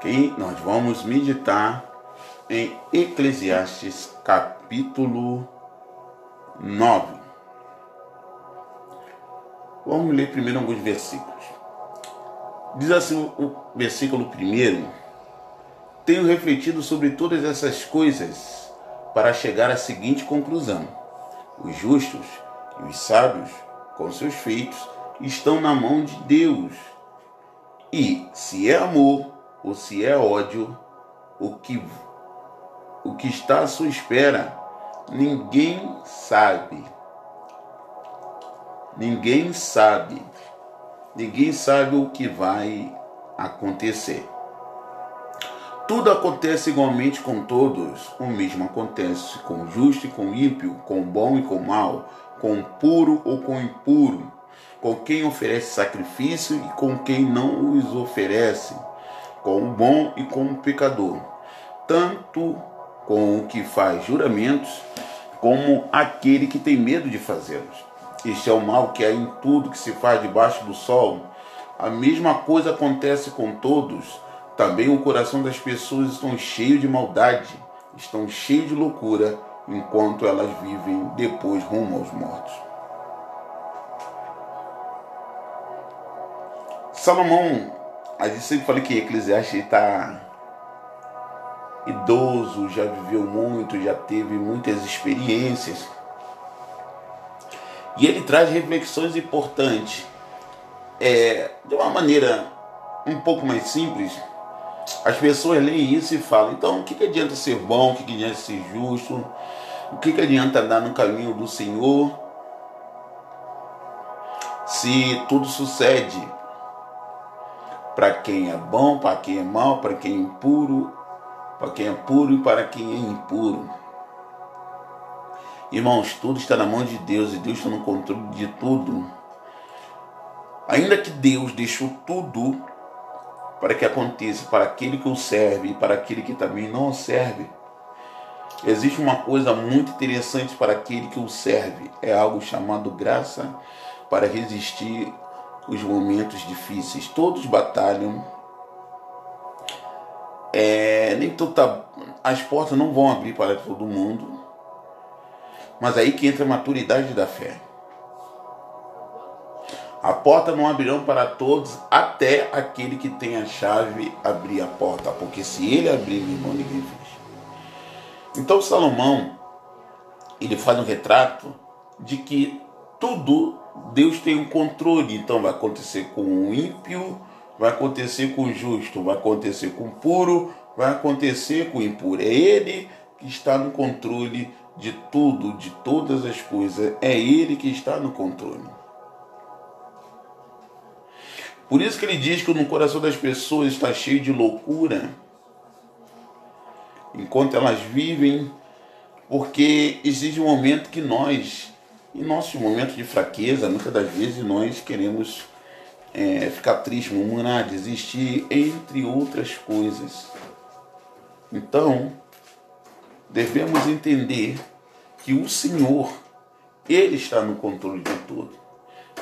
Ok? Nós vamos meditar em Eclesiastes capítulo 9. Vamos ler primeiro alguns versículos. Diz assim o versículo primeiro: Tenho refletido sobre todas essas coisas para chegar à seguinte conclusão: os justos e os sábios, com seus feitos, estão na mão de Deus. E se é amor ou se é ódio, o que, o que está à sua espera, ninguém sabe. Ninguém sabe. Ninguém sabe o que vai acontecer. Tudo acontece igualmente com todos. O mesmo acontece com o justo e com o ímpio, com o bom e com o mal, com o puro ou com o impuro, com quem oferece sacrifício e com quem não os oferece, com o bom e com o pecador, tanto com o que faz juramentos, como aquele que tem medo de fazê-los. Este é o mal que há em tudo que se faz debaixo do sol. A mesma coisa acontece com todos também o coração das pessoas estão cheio de maldade, estão cheio de loucura, enquanto elas vivem depois rumo aos mortos. Salomão, a gente sempre fala que Eclesiastes está idoso, já viveu muito, já teve muitas experiências. E ele traz reflexões importantes. É, de uma maneira um pouco mais simples, as pessoas leem isso e falam, então o que, que adianta ser bom, o que, que adianta ser justo, o que, que adianta andar no caminho do Senhor se tudo sucede para quem é bom, para quem é mal, para quem é impuro, para quem é puro e para quem é impuro. Irmãos, tudo está na mão de Deus e Deus está no controle de tudo. Ainda que Deus deixou tudo para que aconteça para aquele que o serve e para aquele que também não o serve. Existe uma coisa muito interessante para aquele que o serve, é algo chamado graça para resistir os momentos difíceis. Todos batalham. É, nem toda, as portas não vão abrir para todo mundo. Mas aí que entra a maturidade da fé. A porta não abrirão para todos, até aquele que tem a chave abrir a porta, porque se ele abrir, meu irmão, ninguém fecha. Então Salomão, ele faz um retrato de que tudo Deus tem um controle. Então vai acontecer com o ímpio, vai acontecer com o justo, vai acontecer com o puro, vai acontecer com o impuro. É Ele que está no controle de tudo, de todas as coisas. É Ele que está no controle. Por isso que ele diz que no coração das pessoas está cheio de loucura, enquanto elas vivem, porque existe um momento que nós, em nossos momentos de fraqueza, muitas das vezes nós queremos é, ficar triste, murmurar, desistir, entre outras coisas. Então, devemos entender que o Senhor, Ele está no controle de tudo.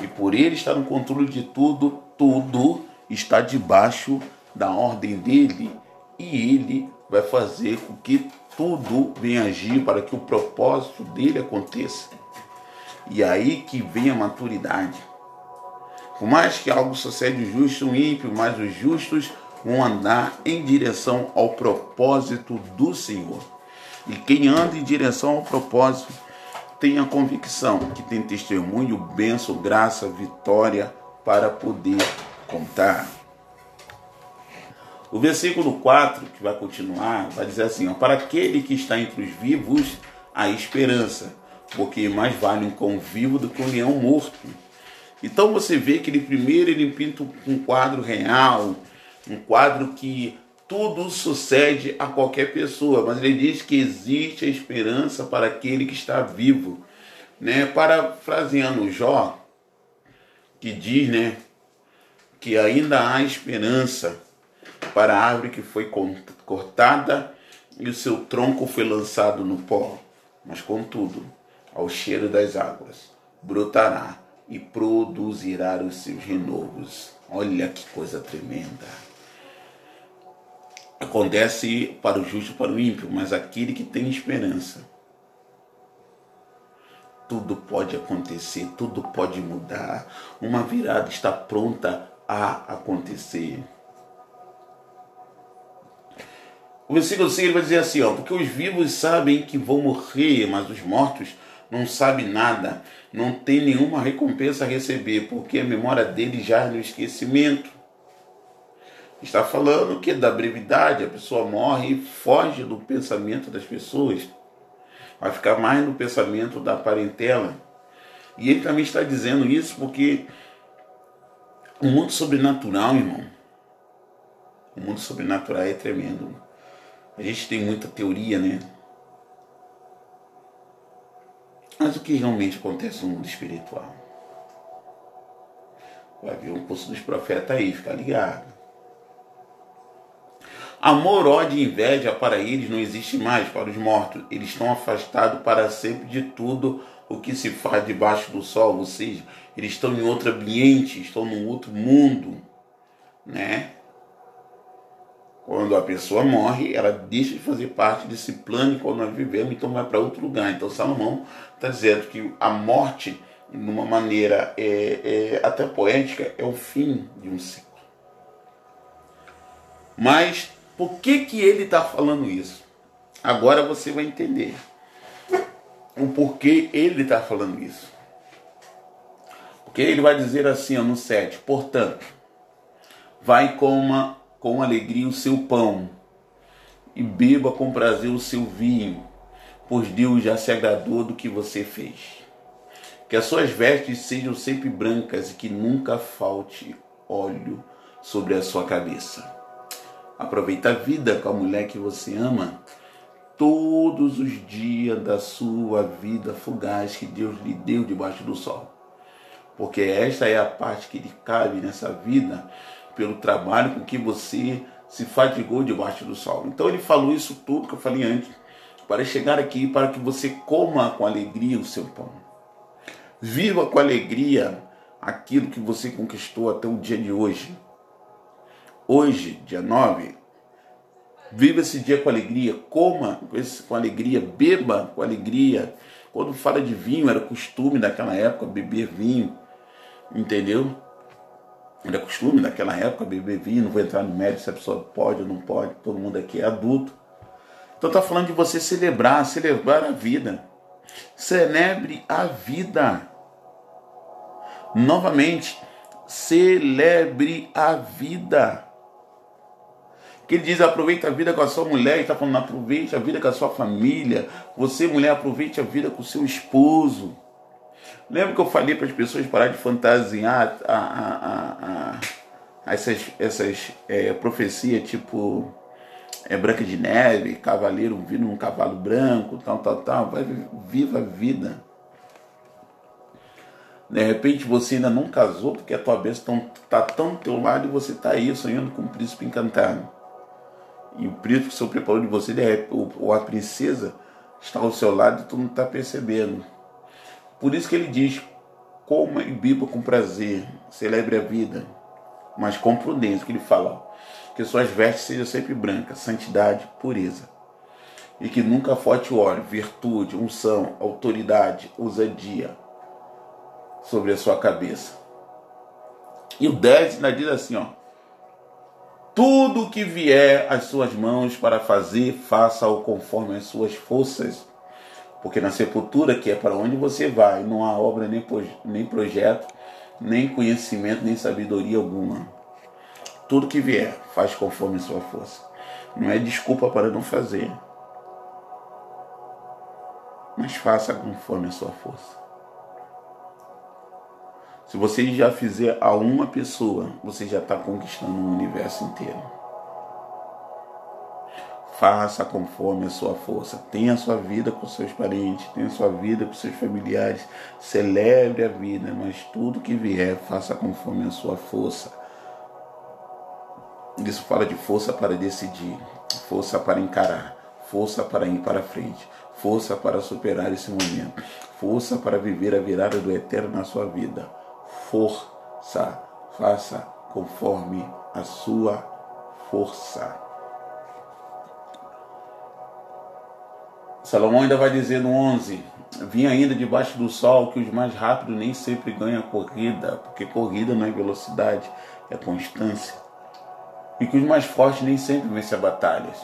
E por Ele estar no controle de tudo, tudo está debaixo da ordem dele e ele vai fazer com que tudo venha agir para que o propósito dele aconteça. E aí que vem a maturidade. Por mais que algo sucede o justo o ímpio, mas os justos vão andar em direção ao propósito do Senhor. E quem anda em direção ao propósito tem a convicção que tem testemunho, bênção, graça, vitória, para poder contar. O versículo 4, que vai continuar, vai dizer assim: ó, Para aquele que está entre os vivos, há esperança, porque mais vale um cão vivo do que um leão morto. Então você vê que ele primeiro ele pinta um quadro real, um quadro que tudo sucede a qualquer pessoa, mas ele diz que existe a esperança para aquele que está vivo. Né? Parafraseando Jó, que diz, né, que ainda há esperança para a árvore que foi cortada e o seu tronco foi lançado no pó. Mas contudo, ao cheiro das águas, brotará e produzirá os seus renovos. Olha que coisa tremenda. acontece para o justo, para o ímpio, mas aquele que tem esperança. Tudo pode acontecer, tudo pode mudar. Uma virada está pronta a acontecer. O versículo 6 vai dizer assim, ó, porque os vivos sabem que vão morrer, mas os mortos não sabem nada, não tem nenhuma recompensa a receber, porque a memória deles já é no esquecimento. Está falando que da brevidade, a pessoa morre e foge do pensamento das pessoas. Vai ficar mais no pensamento da parentela. E ele também está dizendo isso porque o mundo sobrenatural, irmão, o mundo sobrenatural é tremendo. A gente tem muita teoria, né? Mas o que realmente acontece no mundo espiritual? Vai ver um curso dos profetas aí, fica ligado. Amor, ódio e inveja para eles não existe mais para os mortos. Eles estão afastados para sempre de tudo o que se faz debaixo do sol, ou seja, eles estão em outro ambiente, estão num outro mundo, né? Quando a pessoa morre, ela deixa de fazer parte desse plano que nós vivemos, então vai para outro lugar. Então Salomão está dizendo que a morte, de uma maneira é, é, até poética, é o fim de um ciclo. Mas por que, que ele está falando isso? Agora você vai entender o porquê ele está falando isso. Porque ele vai dizer assim ó, no 7, portanto, vai com uma com alegria o seu pão e beba com prazer o seu vinho, pois Deus já se agradou do que você fez. Que as suas vestes sejam sempre brancas e que nunca falte óleo sobre a sua cabeça. Aproveita a vida com a mulher que você ama todos os dias da sua vida fugaz que Deus lhe deu debaixo do sol. Porque esta é a parte que lhe cabe nessa vida pelo trabalho com que você se fatigou debaixo do sol. Então ele falou isso tudo que eu falei antes, para chegar aqui para que você coma com alegria o seu pão. Viva com alegria aquilo que você conquistou até o dia de hoje. Hoje, dia 9, viva esse dia com alegria, coma com alegria, beba com alegria. Quando fala de vinho, era costume daquela época beber vinho, entendeu? Era costume naquela época beber vinho, não vou entrar no mérito se a pessoa pode ou não pode, todo mundo aqui é adulto. Então está falando de você celebrar, celebrar a vida. Celebre a vida. Novamente, celebre a vida. Que ele diz: aproveite a vida com a sua mulher, está falando: aproveite a vida com a sua família. Você, mulher, aproveite a vida com o seu esposo. Lembra que eu falei para as pessoas parar de fantasiar a, a, a, essas, essas é, profecias tipo é, Branca de Neve, cavaleiro vindo num cavalo branco, tal, tal, tal. Vai, viva a vida. De repente você ainda não casou porque a tua bênção está tão do teu lado e você está aí sonhando com um príncipe encantado. E o príncipe que o Senhor preparou de você, ou a princesa, está ao seu lado e tu não está percebendo. Por isso que ele diz: coma e beba com prazer, celebre a vida, mas com prudência, que ele fala, que suas vestes sejam sempre brancas, santidade, pureza. E que nunca falte óleo, virtude, unção, autoridade, ousadia sobre a sua cabeça. E o 10 ainda diz assim, ó. Tudo que vier às suas mãos para fazer, faça-o conforme as suas forças porque na sepultura, que é para onde você vai, não há obra, nem, nem projeto, nem conhecimento, nem sabedoria alguma. Tudo que vier, faz conforme sua força. Não é desculpa para não fazer. Mas faça conforme a sua força. Se você já fizer a uma pessoa, você já está conquistando o universo inteiro. Faça conforme a sua força. Tenha a sua vida com seus parentes, tenha a sua vida com seus familiares. Celebre a vida, mas tudo que vier, faça conforme a sua força. Isso fala de força para decidir, força para encarar, força para ir para frente, força para superar esse momento, força para viver a virada do eterno na sua vida. Força, faça conforme a sua força. Salomão ainda vai dizer no 11: Vim ainda debaixo do sol que os mais rápidos nem sempre ganham corrida, porque corrida não é velocidade, é constância. E que os mais fortes nem sempre vencem as batalhas.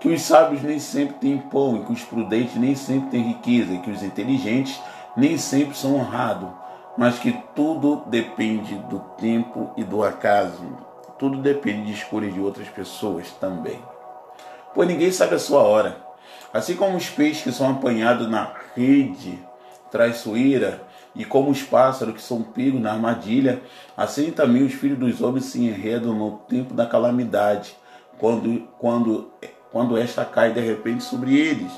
Que os sábios nem sempre têm pão, e que os prudentes nem sempre têm riqueza, e que os inteligentes nem sempre são honrados, mas que tudo depende do tempo e do acaso. Tudo depende de escolhas de outras pessoas também. Pois ninguém sabe a sua hora. Assim como os peixes que são apanhados na rede traiçoeira, e como os pássaros que são pegos na armadilha, assim também os filhos dos homens se enredam no tempo da calamidade, quando, quando, quando esta cai de repente sobre eles.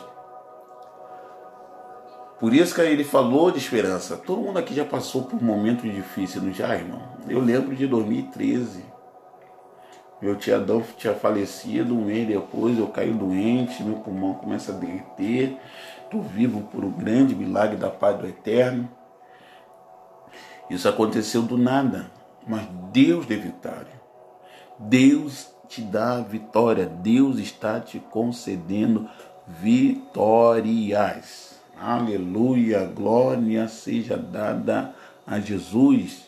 Por isso que ele falou de esperança. Todo mundo aqui já passou por momentos difíceis, não já, irmão? Eu lembro de 2013. Meu tio Adolfo tinha falecido, um mês depois eu caí doente, meu pulmão começa a derreter. Estou vivo por um grande milagre da paz do Eterno. Isso aconteceu do nada, mas Deus deu vitória. Deus te dá vitória. Deus está te concedendo vitórias. Aleluia, glória seja dada a Jesus.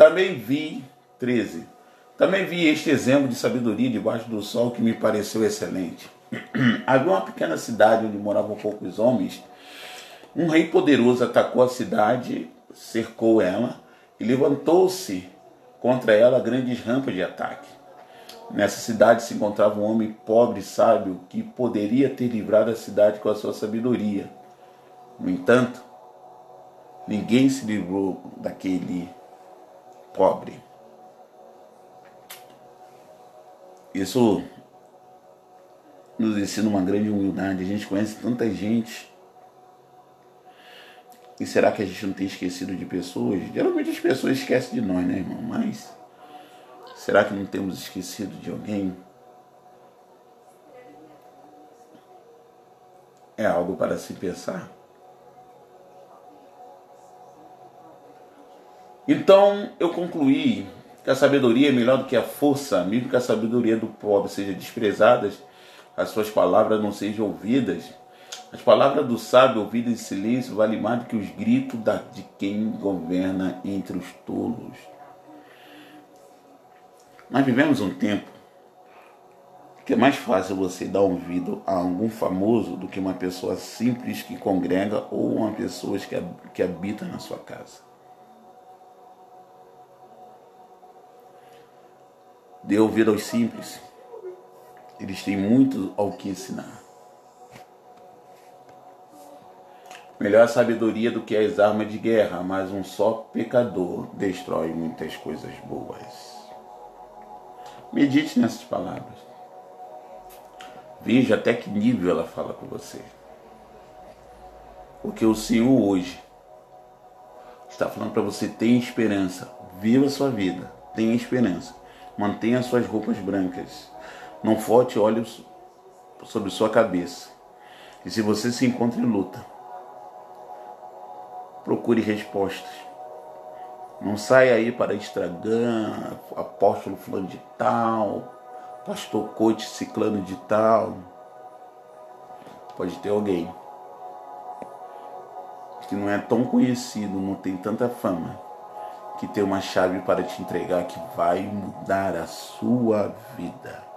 Também vi, 13, também vi este exemplo de sabedoria debaixo do sol que me pareceu excelente. Havia uma pequena cidade onde moravam poucos homens. Um rei poderoso atacou a cidade, cercou ela e levantou-se contra ela grandes rampas de ataque. Nessa cidade se encontrava um homem pobre e sábio que poderia ter livrado a cidade com a sua sabedoria. No entanto, ninguém se livrou daquele pobre. Isso nos ensina uma grande humildade. A gente conhece tanta gente. E será que a gente não tem esquecido de pessoas? Geralmente as pessoas esquecem de nós, né, irmão? Mas será que não temos esquecido de alguém? É algo para se pensar. Então eu concluí que a sabedoria é melhor do que a força, mesmo que a sabedoria do pobre seja desprezada, as suas palavras não sejam ouvidas. As palavras do sábio ouvidas em silêncio valem mais do que os gritos de quem governa entre os tolos. Nós vivemos um tempo que é mais fácil você dar ouvido a algum famoso do que uma pessoa simples que congrega ou uma pessoa que, que habita na sua casa. Dê ouvido aos simples. Eles têm muito ao que ensinar. Melhor a sabedoria do que as armas de guerra, mas um só pecador destrói muitas coisas boas. Medite nessas palavras. Veja até que nível ela fala com você. Porque o Senhor hoje está falando para você: tem esperança, viva a sua vida, tenha esperança. Mantenha suas roupas brancas. Não forte olhos sobre sua cabeça. E se você se encontra em luta, procure respostas. Não saia aí para Instagram, apóstolo fulano de tal, pastor coach ciclano de tal. Pode ter alguém que não é tão conhecido, não tem tanta fama que tem uma chave para te entregar que vai mudar a sua vida.